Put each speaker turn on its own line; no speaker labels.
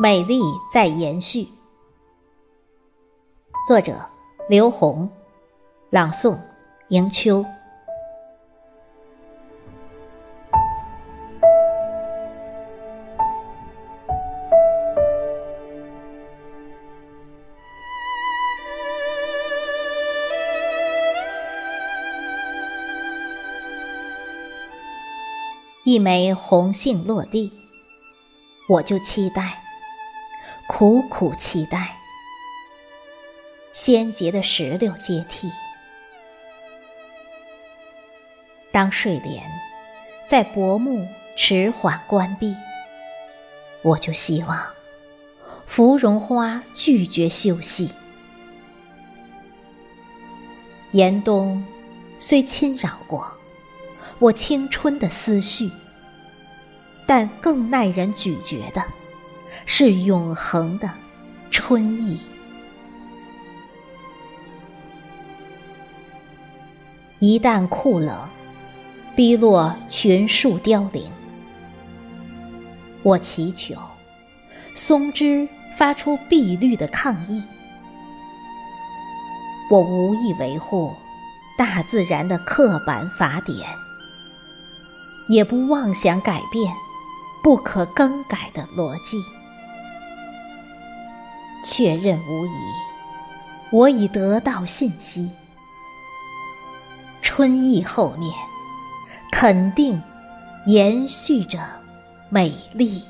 美丽在延续。作者：刘红，朗诵：迎秋。一枚红杏落地，我就期待，苦苦期待，鲜结的石榴接替。当睡莲在薄暮迟缓关闭，我就希望芙蓉花拒绝休息。严冬虽侵扰过。我青春的思绪，但更耐人咀嚼的，是永恒的春意。一旦酷冷，逼落群树凋零，我祈求松枝发出碧绿的抗议。我无意维护大自然的刻板法典。也不妄想改变不可更改的逻辑。确认无疑，我已得到信息。春意后面，肯定延续着美丽。